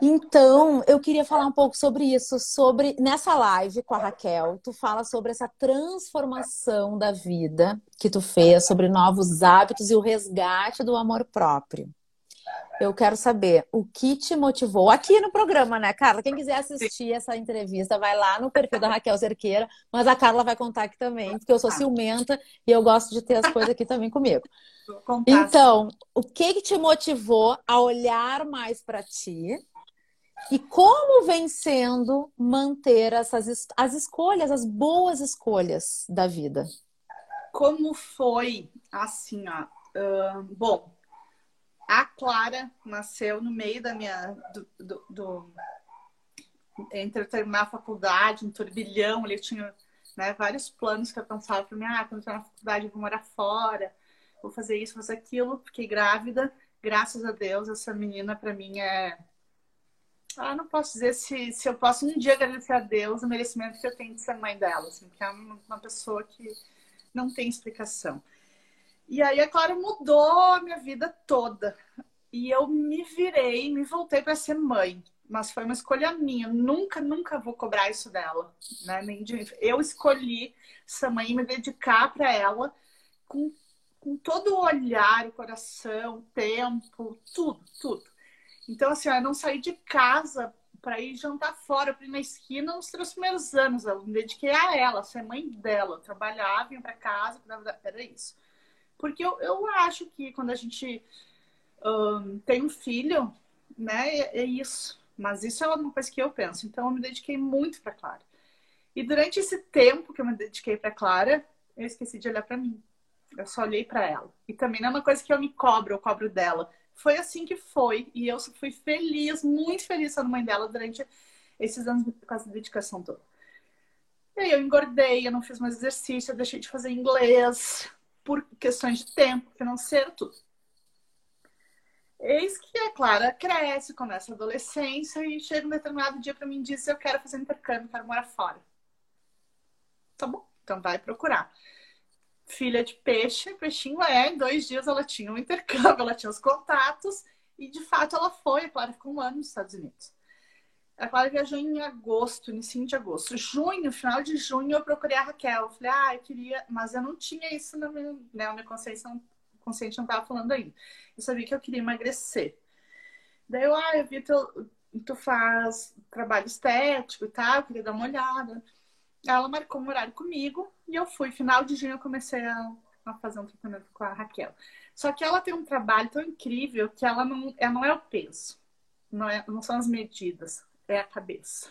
Então, eu queria falar um pouco sobre isso, sobre nessa live com a Raquel, tu fala sobre essa transformação da vida que tu fez, sobre novos hábitos e o resgate do amor próprio. Eu quero saber o que te motivou aqui no programa, né, Carla? Quem quiser assistir essa entrevista, vai lá no perfil da Raquel Cerqueira, mas a Carla vai contar aqui também, porque eu sou ciumenta e eu gosto de ter as coisas aqui também comigo. Então, o que, que te motivou a olhar mais para ti e como vem sendo manter essas as escolhas, as boas escolhas da vida? Como foi assim, ó? Uh, bom, a Clara nasceu no meio da minha. Do, do, do, entre eu terminar a faculdade, um turbilhão, ele tinha né, vários planos que eu pensava para mim: ah, quando eu terminar a faculdade, eu vou morar fora, vou fazer isso, vou fazer aquilo. Fiquei grávida, graças a Deus, essa menina para mim é. Ah, não posso dizer se, se eu posso um dia agradecer a Deus o merecimento que eu tenho de ser mãe dela, assim, porque é uma pessoa que não tem explicação. E aí a Clara mudou a minha vida toda. E eu me virei, me voltei para ser mãe. Mas foi uma escolha minha. Nunca, nunca vou cobrar isso dela. Né? Nem de... Eu escolhi ser mãe me dedicar para ela com, com todo o olhar, o coração, o tempo, tudo, tudo. Então, assim, eu não saí de casa para ir jantar fora, para ir na esquina nos três primeiros anos. Eu me dediquei a ela, ser mãe dela. Eu trabalhava, ia para casa, era isso. Porque eu, eu acho que quando a gente um, tem um filho, né, é, é, isso. Mas isso é uma coisa que eu penso. Então eu me dediquei muito para Clara. E durante esse tempo que eu me dediquei para Clara, eu esqueci de olhar para mim. Eu só olhei para ela. E também não é uma coisa que eu me cobro, eu cobro dela. Foi assim que foi. E eu fui feliz, muito feliz sendo mãe dela durante esses anos com essa dedicação toda. E aí eu engordei, eu não fiz mais exercício, eu deixei de fazer inglês, por questões de tempo, financeiro, tudo. Eis que a Clara cresce, começa a adolescência e chega um determinado dia para mim e diz: Eu quero fazer intercâmbio, quero morar fora. Tá bom, então vai procurar. Filha de peixe, peixinho é, em dois dias ela tinha um intercâmbio, ela tinha os contatos e de fato ela foi. A Clara ficou um ano nos Estados Unidos. A Clara viajou em agosto, início de agosto. Junho, final de junho, eu procurei a Raquel. Eu falei, ah, eu queria, mas eu não tinha isso na minha, né, a minha consciência, consciente não estava falando ainda. Eu sabia que eu queria emagrecer. Daí eu, ah, eu vi tu, tu faz trabalho estético e tal, eu queria dar uma olhada. Ela marcou um horário comigo e eu fui. Final de junho eu comecei a, a fazer um tratamento com a Raquel. Só que ela tem um trabalho tão incrível que ela não, ela não é o peso, não, é, não são as medidas é a cabeça.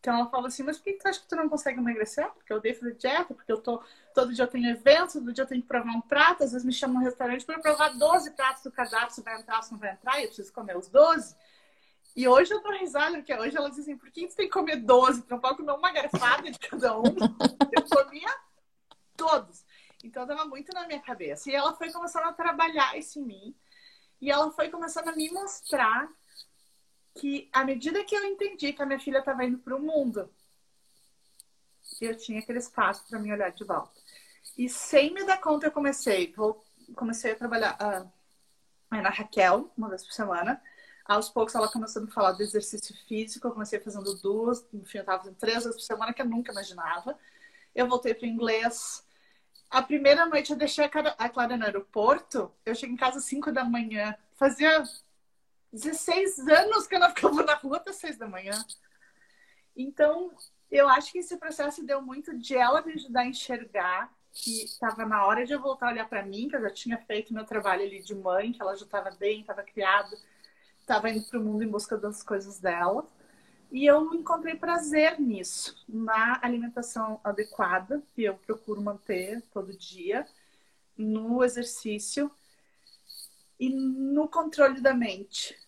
Então ela fala assim, mas por que tu acha que tu não consegue emagrecer? Porque eu dei fazer dieta, porque eu tô. Todo dia eu tenho eventos, todo dia eu tenho que provar um prato, às vezes me chamam no restaurante para provar 12 pratos do cardápio, se vai entrar, se não vai entrar, e eu preciso comer os 12. E hoje eu tô risada, porque hoje ela diz por que você tem que comer 12? Tu não pode comer uma garfada de cada um. *laughs* Eu comia todos. Então estava muito na minha cabeça. E ela foi começando a trabalhar isso em mim. E ela foi começando a me mostrar que, à medida que eu entendi que a minha filha estava indo para o mundo, eu tinha aquele espaço para me olhar de volta. E sem me dar conta, eu comecei. Comecei a trabalhar uh, na Raquel, uma vez por semana. Aos poucos ela começou a me falar do exercício físico. Eu comecei fazendo duas, enfim, eu estava fazendo três vezes por semana, que eu nunca imaginava. Eu voltei para o inglês. A primeira noite eu deixei a Clara no aeroporto. Eu cheguei em casa às 5 da manhã. Fazia 16 anos que eu não ficava na rua até 6 da manhã. Então, eu acho que esse processo deu muito de ela me ajudar a enxergar que estava na hora de eu voltar a olhar para mim, que eu já tinha feito meu trabalho ali de mãe, que ela já estava bem, estava criada, estava indo para o mundo em busca das coisas dela. E eu encontrei prazer nisso, na alimentação adequada, que eu procuro manter todo dia, no exercício e no controle da mente.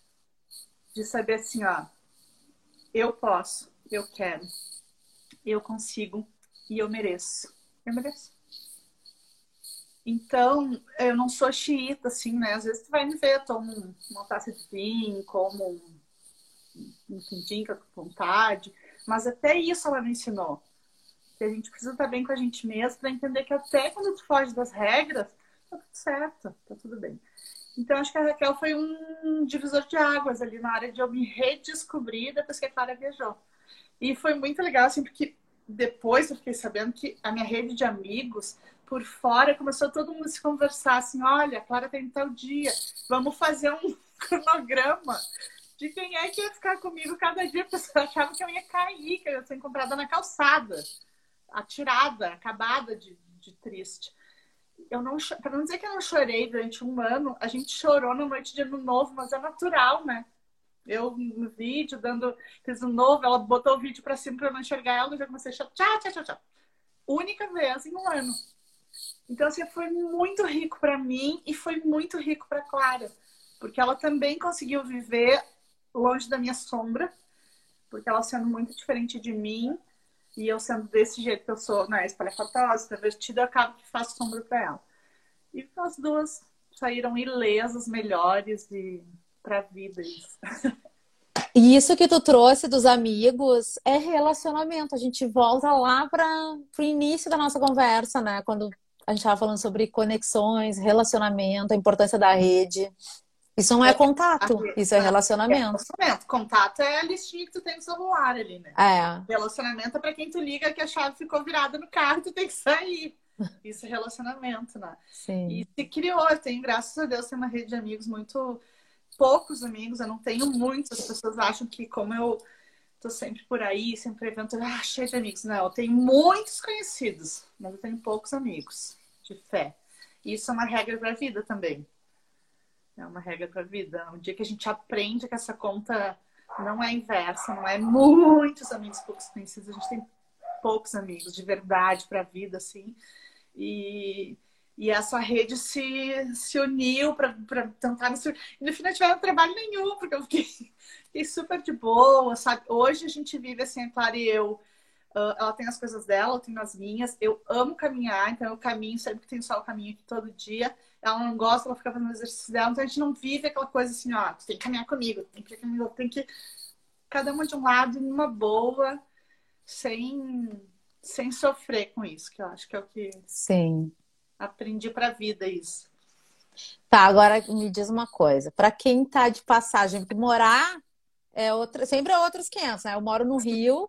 De saber assim, ó, eu posso, eu quero, eu consigo e eu mereço. Eu mereço. Então, eu não sou xiita, assim, né? Às vezes tu vai me ver, tomo uma taça de vinho, como um quindim com vontade. Mas até isso ela me ensinou. Que a gente precisa estar bem com a gente mesmo para entender que até quando tu foge das regras, tá tudo certo, tá tudo bem. Então, acho que a Raquel foi um divisor de águas ali na área de eu me redescobrir depois que a Clara viajou. E foi muito legal, assim, porque depois eu fiquei sabendo que a minha rede de amigos por fora começou todo mundo se conversar assim: olha, a Clara tem tal dia, vamos fazer um *laughs* cronograma de quem é que ia ficar comigo cada dia, porque eu achava que eu ia cair, que eu ia ser encontrada na calçada, atirada, acabada de, de triste. Eu não, para não dizer que eu não chorei durante um ano, a gente chorou na noite de ano novo, mas é natural, né? Eu no vídeo, dando, fiz um novo, ela botou o vídeo para cima para eu não enxergar ela, eu já comecei a chorar, tchau, tchau, tchau, tchau. Única vez em um ano. Então, assim, foi muito rico para mim e foi muito rico para Clara, porque ela também conseguiu viver longe da minha sombra, porque ela sendo muito diferente de mim e eu sendo desse jeito que eu sou, né, espalhafatosa, extrovertida, eu acabo que faço sombra para ela. E as duas saíram ilesas, melhores e pra vida isso. E isso que tu trouxe dos amigos é relacionamento. A gente volta lá para o início da nossa conversa, né? Quando a gente estava falando sobre conexões, relacionamento, a importância da rede. Isso não é, é contato, isso é relacionamento. É relacionamento. Contato é a listinha que tu tem no celular ali, né? É. Relacionamento é pra quem tu liga que a chave ficou virada no carro e tu tem que sair. *laughs* Isso é relacionamento, né? Sim. E se criou, eu tenho, graças a Deus, tenho uma rede de amigos muito. Poucos amigos, eu não tenho muitos. As pessoas acham que, como eu tô sempre por aí, sempre evento, ah, cheio de amigos. Não, eu tenho muitos conhecidos, mas eu tenho poucos amigos de fé. Isso é uma regra pra vida também. É uma regra para a vida. Um dia que a gente aprende que essa conta não é inversa, não é muitos amigos poucos conhecidos, a gente tem poucos amigos de verdade para a vida, assim. E, e essa rede se, se uniu para tentar. E no final, tiveram trabalho nenhum, porque eu fiquei, fiquei super de boa, sabe? Hoje a gente vive assim, a Clara e eu. Ela tem as coisas dela, eu tenho as minhas. Eu amo caminhar, então eu caminho sempre que tenho só o caminho aqui todo dia ela não gosta, ela fica fazendo exercício dela, então a gente não vive aquela coisa assim, ó, tu tem que caminhar comigo, tem que caminhar, tem que cada uma de um lado, numa boa, sem sem sofrer com isso, que eu acho que é o que Sim. aprendi para a vida isso. Tá, agora me diz uma coisa, para quem tá de passagem, porque morar é outra, sempre é outros 500, né? Eu moro no Rio,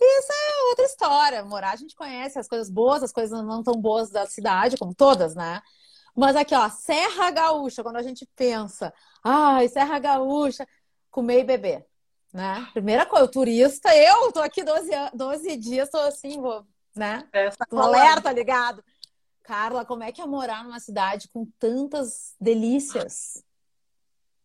isso é outra história. Morar a gente conhece as coisas boas, as coisas não tão boas da cidade, como todas, né? Mas aqui, ó, Serra Gaúcha, quando a gente pensa, ai, Serra Gaúcha, comer e beber, né? Primeira coisa, o turista, eu tô aqui 12, 12 dias, tô assim, vou, né? É, tá tô alerta, ligado? Carla, como é que é morar numa cidade com tantas delícias?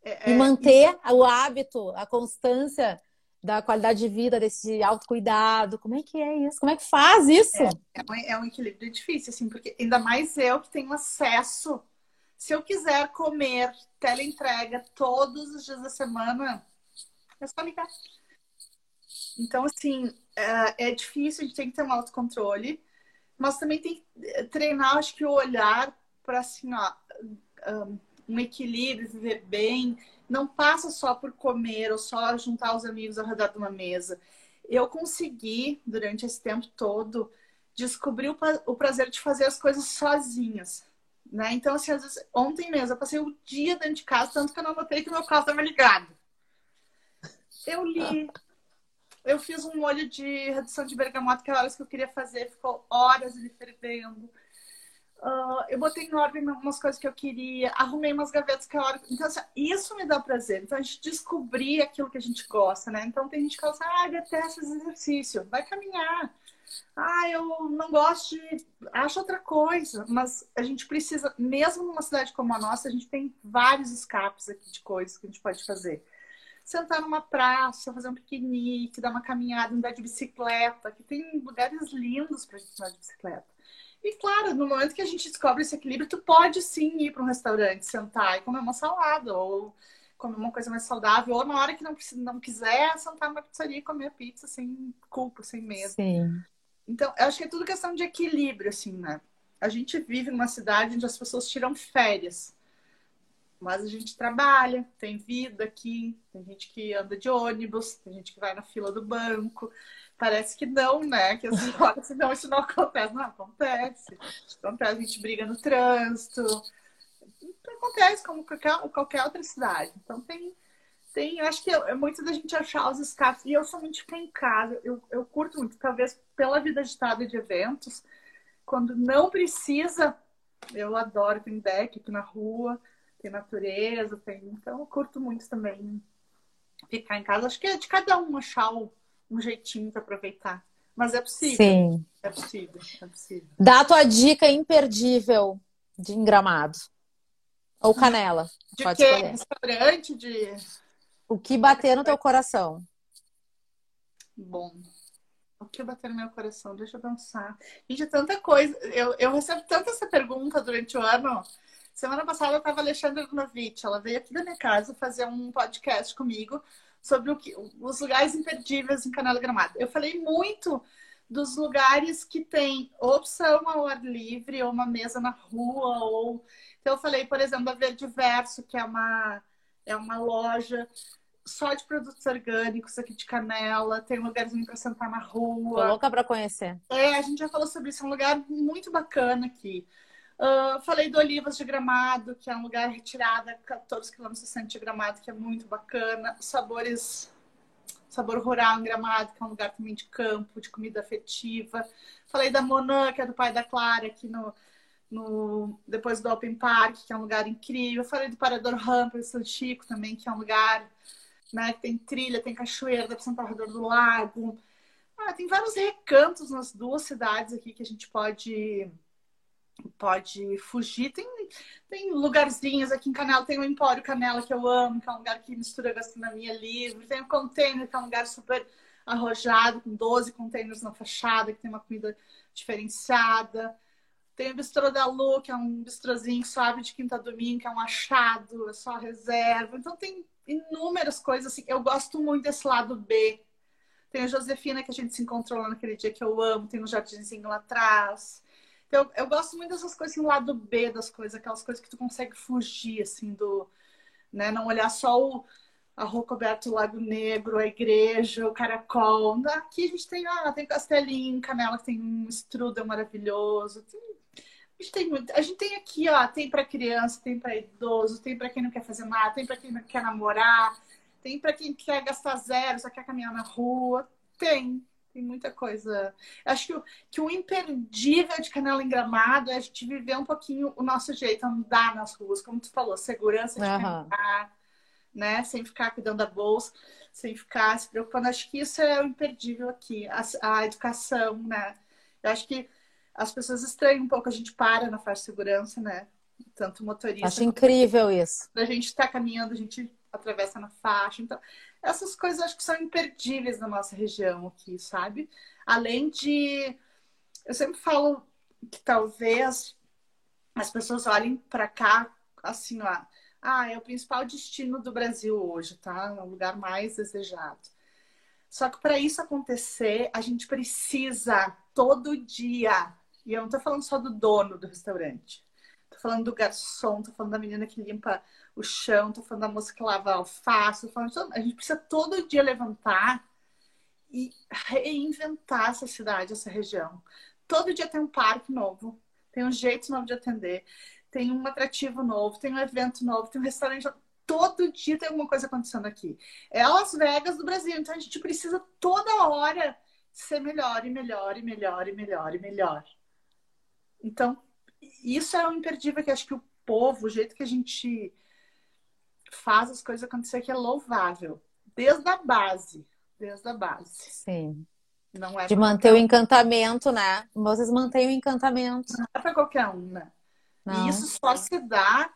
É, é, e manter isso... o hábito, a constância da qualidade de vida, desse autocuidado. Como é que é isso? Como é que faz isso? É, é, um, é um equilíbrio difícil, assim, porque ainda mais eu que tenho acesso. Se eu quiser comer teleentrega todos os dias da semana, é só ligar. Então, assim, é, é difícil, a gente tem que ter um autocontrole. mas também tem que treinar, acho que o olhar para assim, ó, um equilíbrio, viver bem, não passa só por comer ou só juntar os amigos ao redor de uma mesa. Eu consegui, durante esse tempo todo, descobrir o prazer de fazer as coisas sozinhas. Né? Então, assim, vezes, ontem mesmo, eu passei o dia dentro de casa, tanto que eu não notei que meu carro estava ligado. Eu li, eu fiz um molho de redução de bergamota, que era horas que eu queria fazer, ficou horas ele fervendo. Uh, eu botei em ordem umas coisas que eu queria, arrumei umas gavetas que eu. Então, assim, isso me dá prazer. Então, a gente descobrir aquilo que a gente gosta, né? Então, tem gente que fala assim, ah, detesto esse exercício. Vai caminhar. Ah, eu não gosto de. Acho outra coisa. Mas a gente precisa, mesmo numa cidade como a nossa, a gente tem vários escapes aqui de coisas que a gente pode fazer. Sentar numa praça, fazer um piquenique, dar uma caminhada, andar de bicicleta, que tem lugares lindos para gente andar de bicicleta. E claro, no momento que a gente descobre esse equilíbrio, tu pode sim ir para um restaurante, sentar e comer uma salada, ou comer uma coisa mais saudável, ou na hora que não, não quiser, sentar numa pizzaria e comer pizza sem culpa, sem medo. Sim. Então, eu acho que é tudo questão de equilíbrio, assim, né? A gente vive numa cidade onde as pessoas tiram férias. Mas a gente trabalha, tem vida aqui, tem gente que anda de ônibus, tem gente que vai na fila do banco. Parece que não, né? Que assim, *laughs* olha, assim, não, isso não acontece. Não, acontece. Acontece, a gente briga no trânsito. Acontece como qualquer, qualquer outra cidade. Então tem, tem, acho que é, é muito da gente achar os escapes. E eu somente ficar em casa. Eu, eu curto muito, talvez pela vida agitada de eventos, quando não precisa, eu adoro, tem deck aqui na rua, tem natureza, tem. Então eu curto muito também ficar em casa. Acho que é de cada um achar o um jeitinho para aproveitar. Mas é possível. Sim. É possível, é possível. Dá a tua dica imperdível de engramado. Ou canela. De Pode que? Escolher. Restaurante de. O que bater no teu coração? Bom. O que bater no meu coração? Deixa eu pensar. Gente, é tanta coisa. Eu, eu recebo tanto essa pergunta durante o ano. Semana passada eu estava Alexandra Novitch. Ela veio aqui da minha casa fazer um podcast comigo sobre o que, os lugares imperdíveis em Canela Gramado. Eu falei muito dos lugares que tem opção ao ar livre, ou uma mesa na rua, ou. Então, eu falei, por exemplo, a Verde Verso, que é uma, é uma loja só de produtos orgânicos aqui de Canela, tem um lugarzinho para sentar na rua. Tô louca para conhecer. É, a gente já falou sobre isso, é um lugar muito bacana aqui. Uh, falei do Olivas de Gramado, que é um lugar retirado a 14 quilômetros de Gramado, que é muito bacana. Sabores, sabor rural em Gramado, que é um lugar também de campo, de comida afetiva. Falei da Monan, que é do pai da Clara, aqui no, no depois do Open Park, que é um lugar incrível. Falei do Parador Rampa de São Chico também, que é um lugar né, que tem trilha, tem cachoeira, dá para ao redor do lago. Ah, tem vários recantos nas duas cidades aqui que a gente pode pode fugir. Tem, tem lugarzinhos aqui em Canela, tem o Empório Canela, que eu amo, que é um lugar que mistura gastronomia livre. Tem o Container, que é um lugar super arrojado, com 12 containers na fachada, que tem uma comida diferenciada. Tem o Bistrô da Lu, que é um bistrozinho suave de quinta a domingo, que é um achado, é só reserva. Então tem inúmeras coisas assim. Eu gosto muito desse lado B. Tem a Josefina, que a gente se encontrou lá naquele dia que eu amo. Tem um jardinzinho lá atrás. Eu, eu gosto muito dessas coisas, assim, lado B das coisas, aquelas coisas que tu consegue fugir, assim, do. Né? Não olhar só o, a rua coberta do Lago Negro, a igreja, o caracol. Aqui a gente tem, ah, tem Castelinho, Canela, que tem um strudel maravilhoso. Tem, a, gente tem muito, a gente tem aqui, ó, tem para criança, tem para idoso, tem para quem não quer fazer nada, tem para quem não quer namorar, tem para quem quer gastar zero, só quer caminhar na rua. Tem, tem muita coisa. Acho que o, que o imperdível de Canela em Gramado é a gente viver um pouquinho o nosso jeito, andar nas ruas, como tu falou, segurança de uhum. né? Sem ficar cuidando da bolsa, sem ficar se preocupando. Acho que isso é o imperdível aqui, a, a educação, né? Eu acho que as pessoas estranham um pouco, a gente para na faixa de segurança, né? Tanto motorista. Acho incrível isso. A gente está caminhando, a gente atravessa na faixa. Então, essas coisas acho que são imperdíveis na nossa região aqui, sabe? Além de. Eu sempre falo que talvez as pessoas olhem para cá assim, ó. Ah, é o principal destino do Brasil hoje, tá? É o lugar mais desejado. Só que para isso acontecer, a gente precisa todo dia E eu não tô falando só do dono do restaurante. Falando do garçom, tô falando da menina que limpa o chão, tô falando da moça que lava alface, tô falando... A gente precisa todo dia levantar e reinventar essa cidade, essa região. Todo dia tem um parque novo, tem um jeito novo de atender, tem um atrativo novo, tem um evento novo, tem um restaurante. Todo dia tem alguma coisa acontecendo aqui. É Las Vegas do Brasil, então a gente precisa toda hora ser melhor e melhor e melhor e melhor e melhor. Então, isso é o imperdível que acho que o povo, o jeito que a gente faz as coisas acontecer que é louvável. Desde a base. Desde a base. Sim. Não é de manter o encantamento, né? Vocês mantêm o encantamento. Não é para qualquer um, né? Não. E isso só se dá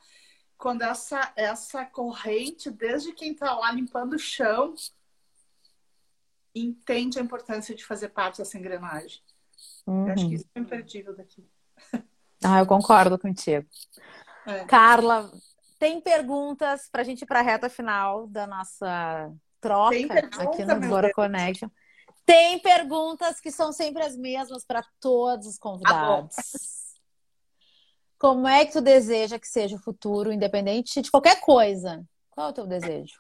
quando essa, essa corrente, desde quem está lá limpando o chão, entende a importância de fazer parte dessa engrenagem. Uhum. Eu acho que isso é imperdível daqui. *laughs* Ah, eu concordo contigo. É. Carla, tem perguntas para a gente ir para a reta final da nossa troca aqui no Bora Connection. Tem perguntas que são sempre as mesmas para todos os convidados. Ah, Como é que tu deseja que seja o futuro, independente de qualquer coisa? Qual é o teu desejo?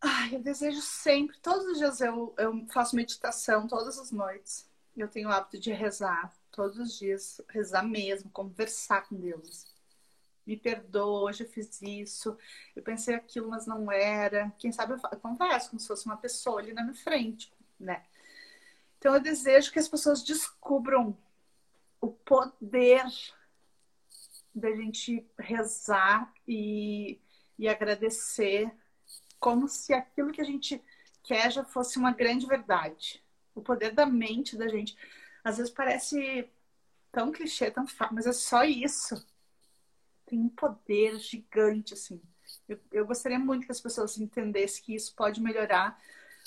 Ai, eu desejo sempre, todos os dias eu, eu faço meditação, todas as noites. Eu tenho o hábito de rezar todos os dias, rezar mesmo, conversar com Deus. Me perdoa, hoje eu fiz isso, eu pensei aquilo, mas não era. Quem sabe eu, converso como se fosse uma pessoa ali na minha frente né? Então eu desejo que as pessoas descubram o poder da gente rezar e, e agradecer como se aquilo que a gente quer já fosse uma grande verdade. O poder da mente da gente. Às vezes parece tão clichê, tão fácil, mas é só isso. Tem um poder gigante, assim. Eu, eu gostaria muito que as pessoas entendessem que isso pode melhorar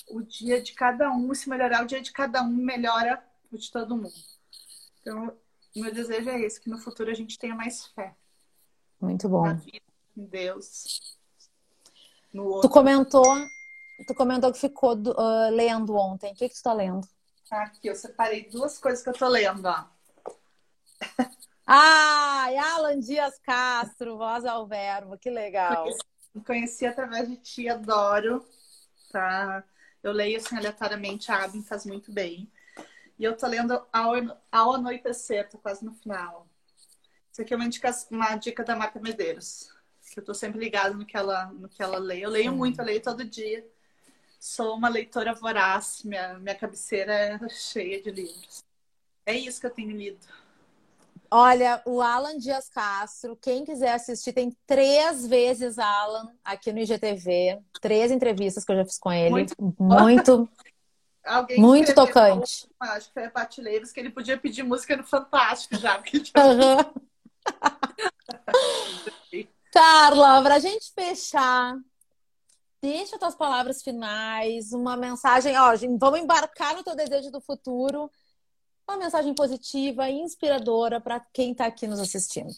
o dia de cada um, se melhorar o dia de cada um, melhora o de todo mundo. Então, meu desejo é esse, que no futuro a gente tenha mais fé. Muito bom. Na vida, em Deus. Tu comentou, tu comentou que ficou uh, lendo ontem. O que, que tu tá lendo? Aqui, eu separei duas coisas que eu tô lendo, ó. *laughs* Ah, Alan Dias Castro, Voz ao Verbo, que legal. Conheci, conheci através de ti, adoro. Tá? Eu leio assim aleatoriamente, a Abin faz muito bem. E eu tô lendo ao, anoitecer, tô quase no final. Isso aqui é uma, indica, uma dica da Marta Medeiros. Que eu tô sempre ligada no que ela, no que ela lê. Eu leio muito, eu leio todo dia. Sou uma leitora voraz, minha, minha cabeceira é cheia de livros. É isso que eu tenho lido. Olha, o Alan Dias Castro, quem quiser assistir, tem três vezes Alan aqui no IGTV. Três entrevistas que eu já fiz com ele. Muito. Muito, *laughs* muito tocante. acho que foi a Pati Leves, que ele podia pedir música no Fantástico já. Porque uhum. *laughs* *laughs* Carla, para a gente fechar, deixa tuas palavras finais, uma mensagem. Ó, vamos embarcar no teu desejo do futuro uma mensagem positiva e inspiradora para quem está aqui nos assistindo?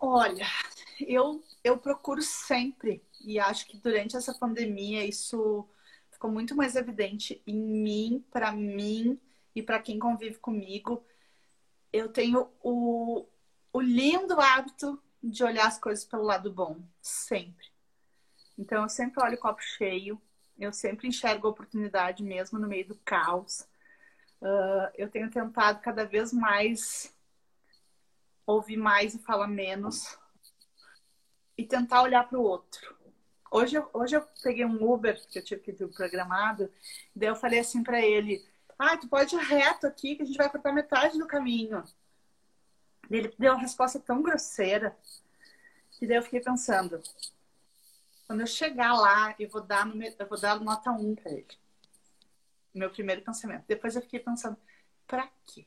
Olha, eu, eu procuro sempre, e acho que durante essa pandemia isso ficou muito mais evidente em mim, para mim e para quem convive comigo. Eu tenho o, o lindo hábito de olhar as coisas pelo lado bom, sempre. Então eu sempre olho o copo cheio, eu sempre enxergo a oportunidade mesmo no meio do caos. Uh, eu tenho tentado cada vez mais ouvir mais e falar menos e tentar olhar para o outro. Hoje, eu, hoje eu peguei um Uber, que eu tive que ir programado, daí eu falei assim para ele: Ah, tu pode ir reto aqui, que a gente vai cortar metade do caminho. Ele deu uma resposta tão grosseira, que daí eu fiquei pensando: quando eu chegar lá, eu vou dar, eu vou dar nota 1 para ele meu primeiro pensamento. Depois eu fiquei pensando, para quê?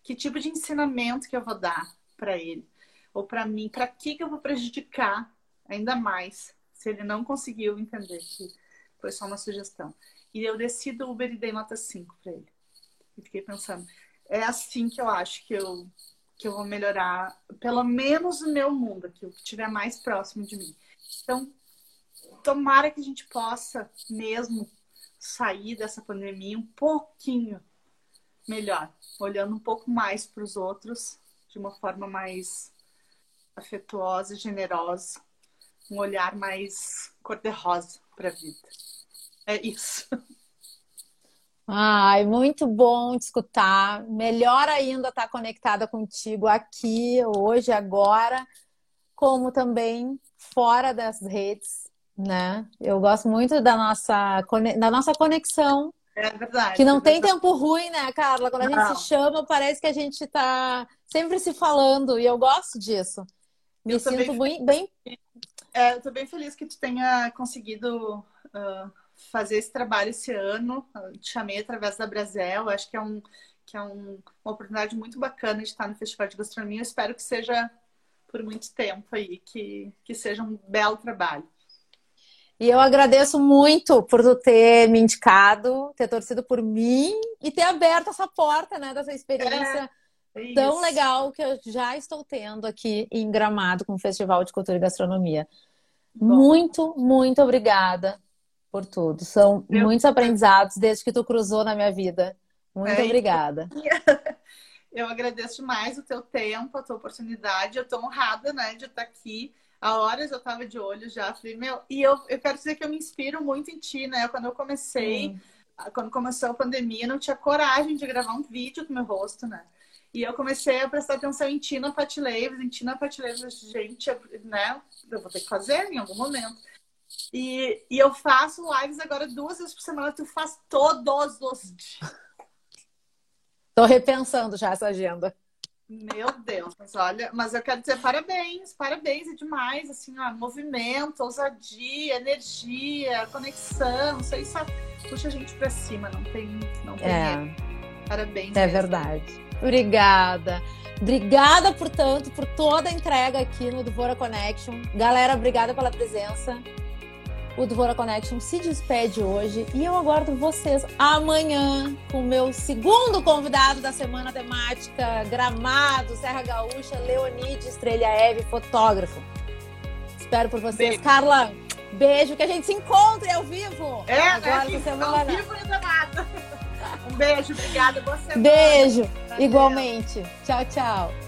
Que tipo de ensinamento que eu vou dar para ele? Ou para mim? Para que eu vou prejudicar ainda mais se ele não conseguiu entender que foi só uma sugestão? E eu desci do Uber e dei nota 5 para ele. E fiquei pensando, é assim que eu acho que eu que eu vou melhorar, pelo menos o meu mundo, aquilo que estiver mais próximo de mim. Então, tomara que a gente possa mesmo sair dessa pandemia um pouquinho melhor, olhando um pouco mais para os outros de uma forma mais afetuosa, generosa, um olhar mais cor-de-rosa para a vida. É isso. Ai, muito bom te escutar. Melhor ainda estar conectada contigo aqui, hoje, agora, como também fora das redes, né? Eu gosto muito da nossa, da nossa conexão. É verdade. Que não é tem verdade. tempo ruim, né, Carla? Quando a Não. gente se chama, parece que a gente está sempre se falando, e eu gosto disso. Me Eu sinto bem, bem É, eu tô bem feliz que tu tenha conseguido ah, fazer esse trabalho esse ano. Eu te chamei através da Brasel. Acho que é, um, que é um- uma oportunidade muito bacana de estar no Festival de Gastronomia. Eu espero que seja por muito tempo aí, que, que seja um belo trabalho. E eu agradeço muito por tu ter me indicado, ter torcido por mim e ter aberto essa porta, né, dessa experiência É tão isso. legal que eu já estou tendo aqui em Gramado com o Festival de Cultura e Gastronomia. Bom. Muito, muito obrigada por tudo. São Eu- muitos aprendizados desde que tu cruzou na minha vida. Muito É, obrigada. *laughs* Eu agradeço demais o teu tempo, a tua oportunidade. Eu tô honrada, né, de estar aqui. Há horas eu tava de olho já. Falei, meu, e eu, eu quero dizer que eu me inspiro muito em ti, né? Quando eu comecei, Hum. quando começou a pandemia, eu não tinha coragem de gravar um vídeo com meu rosto, né? E eu comecei a prestar atenção em ti na Pat Leves, em ti na Pat Leves, gente, né? Eu vou ter que fazer em algum momento. E, e eu faço lives agora duas vezes por semana, tu faz todos os dias. Tô repensando já essa agenda. Meu Deus, mas olha, mas eu quero dizer parabéns, parabéns, é demais, assim, ó, movimento, ousadia, energia, conexão, isso aí só puxa a gente pra cima, não tem, não tem. É, Parabéns. é mesmo. verdade. Obrigada. Obrigada, portanto, por toda a entrega aqui no Dvora Connection. Galera, obrigada pela presença. O Dvora Connection se despede hoje e eu aguardo vocês amanhã com o meu segundo convidado da semana temática Gramado, Serra Gaúcha, Leonide Estrelha Eve, fotógrafo. Espero por vocês. Beijo. Carla, beijo, que a gente se encontre ao vivo. É, agora né? essa Ao vivo e gravado. *laughs* Um beijo, obrigada, boa semana. Beijo, Valeu. igualmente. Tchau, tchau.